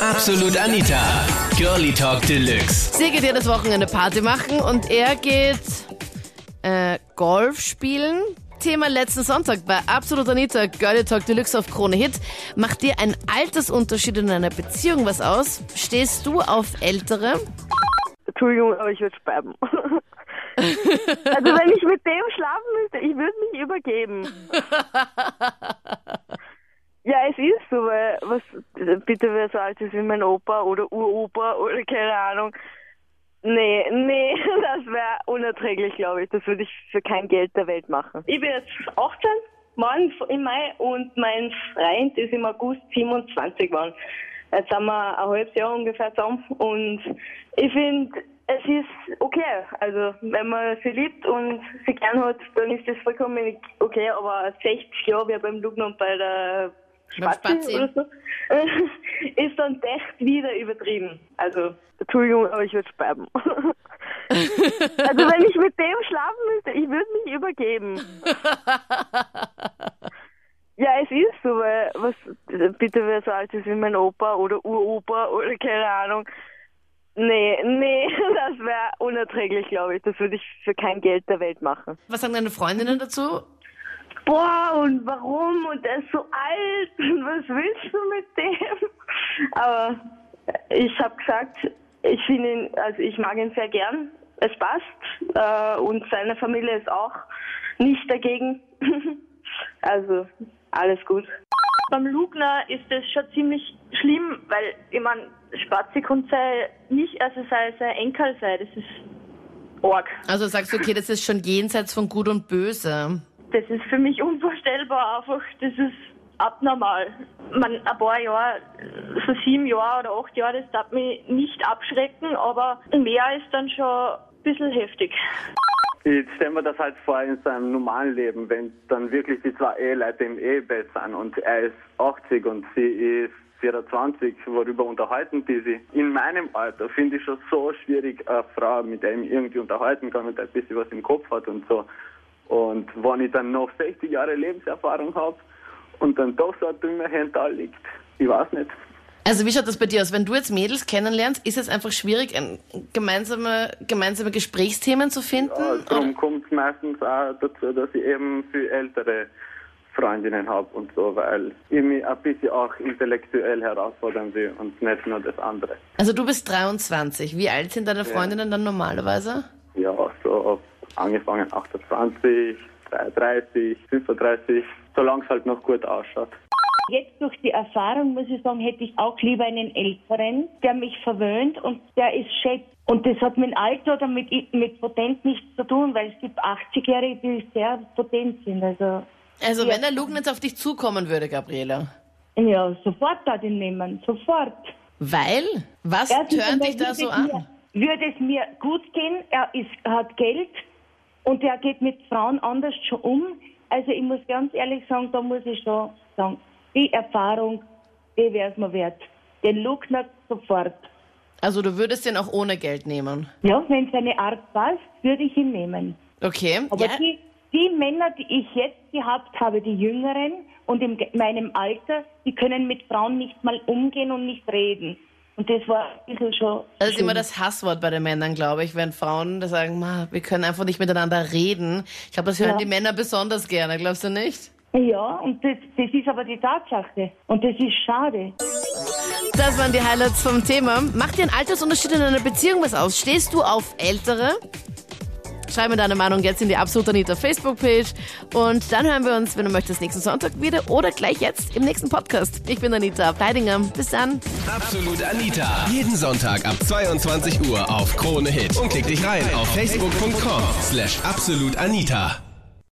Absolut Anita. Girlie Talk Deluxe. Sie geht jedes Wochenende Party machen und er geht äh, Golf spielen. Thema letzten Sonntag bei Absolut Anita, Girlie Talk Deluxe auf Krone Hit. Macht dir ein Altersunterschied in einer Beziehung was aus? Stehst du auf Ältere? Entschuldigung, aber ich würde sterben. also wenn ich mit dem schlafen müsste, ich würde mich übergeben. ist weil was bitte wer so alt ist wie mein Opa oder Uropa oder keine Ahnung. Nee, nee, das wäre unerträglich, glaube ich. Das würde ich für kein Geld der Welt machen. Ich bin jetzt 18, morgen im Mai und mein Freund ist im August 27 geworden. Jetzt sind wir ein halbes Jahr ungefähr zusammen und ich finde, es ist okay. Also, wenn man sie liebt und sie gern hat, dann ist das vollkommen okay, aber 60 Jahre wie beim Lugner und bei der Spazi. oder so, ist dann echt wieder übertrieben. Also, Entschuldigung, aber ich würde sterben. also wenn ich mit dem schlafen müsste, ich würde mich übergeben. Ja, es ist so, weil was bitte wer so alt ist wie mein Opa oder Uropa oder keine Ahnung. Nee, nee, das wäre unerträglich, glaube ich. Das würde ich für kein Geld der Welt machen. Was sagen deine Freundinnen dazu? Boah, und warum? Und der ist so alt und was willst du mit dem? Aber ich habe gesagt, ich finde ihn, also ich mag ihn sehr gern. Es passt äh, und seine Familie ist auch nicht dagegen. also alles gut. Beim Lugner ist das schon ziemlich schlimm, weil ich meine, Spazi sei nicht, also sei sein Enkel sei, das ist arg. Also sagst du, okay, das ist schon jenseits von Gut und Böse. Das ist für mich unvorstellbar einfach, das ist abnormal. Man, ein paar Jahre, so sieben Jahre oder acht Jahre, das darf mich nicht abschrecken, aber mehr ist dann schon ein bisschen heftig. Ich stelle mir das halt vor in seinem normalen Leben, wenn dann wirklich die zwei Eheleute im Ehebett sind und er ist 80 und sie ist 24, worüber unterhalten die sich? In meinem Alter finde ich schon so schwierig, eine Frau, mit der ich irgendwie unterhalten kann und ein bisschen was im Kopf hat und so. Und wenn ich dann noch 60 Jahre Lebenserfahrung habe und dann doch so ein dümmer Händler liegt, ich weiß nicht. Also wie schaut das bei dir aus? Wenn du jetzt Mädels kennenlernst, ist es einfach schwierig, ein gemeinsame, gemeinsame Gesprächsthemen zu finden? Ja, darum kommt es meistens auch dazu, dass ich eben viel ältere Freundinnen habe und so, weil ich mich ein bisschen auch intellektuell herausfordern will und nicht nur das andere. Also du bist 23. Wie alt sind deine Freundinnen dann normalerweise? Ja, so angefangen 28, 33, 35, solange es halt noch gut ausschaut. Jetzt durch die Erfahrung, muss ich sagen, hätte ich auch lieber einen Älteren, der mich verwöhnt und der ist schätzt. Und das hat mit Alter oder mit, mit Potenz nichts zu tun, weil es gibt 80-Jährige, die sehr potent sind. Also, Also Ja. wenn der Lugnitz auf dich zukommen würde, Gabriela. ja, sofort da den nehmen, sofort. Weil? Was tönt dich da so an? Mir, würde es mir gut gehen, er ist, er hat Geld und er geht mit Frauen anders schon um. Also ich muss ganz ehrlich sagen, da muss ich schon sagen, die Erfahrung, die wäre es mir wert. Den Lugner sofort. Also du würdest den auch ohne Geld nehmen. Ja, wenn seine Art passt, würde ich ihn nehmen. Okay. Aber ja. die, die Männer, die ich jetzt gehabt habe, die Jüngeren und in meinem Alter, die können mit Frauen nicht mal umgehen und nicht reden. Und das war ein bisschen schon. Das ist schlimm. immer das Hasswort bei den Männern, glaube ich, wenn Frauen sagen, "Ma, wir können einfach nicht miteinander reden. Ich glaube, das hören Ja. die Männer besonders gerne, glaubst du nicht? Ja, und das, das ist aber die Tatsache. Und das ist schade. Das waren die Highlights vom Thema. Macht dir ein Altersunterschied in einer Beziehung was aus? Stehst du auf Ältere? Schreib mir deine Meinung jetzt in die Absolut Anita Facebook-Page. Und dann hören wir uns, wenn du möchtest, nächsten Sonntag wieder oder gleich jetzt im nächsten Podcast. Ich bin Anita Pleidinger. Bis dann. Absolut Anita. Jeden Sonntag ab 22 Uhr auf Krone Hit. Und klick dich rein auf facebook.com slash absolutanita.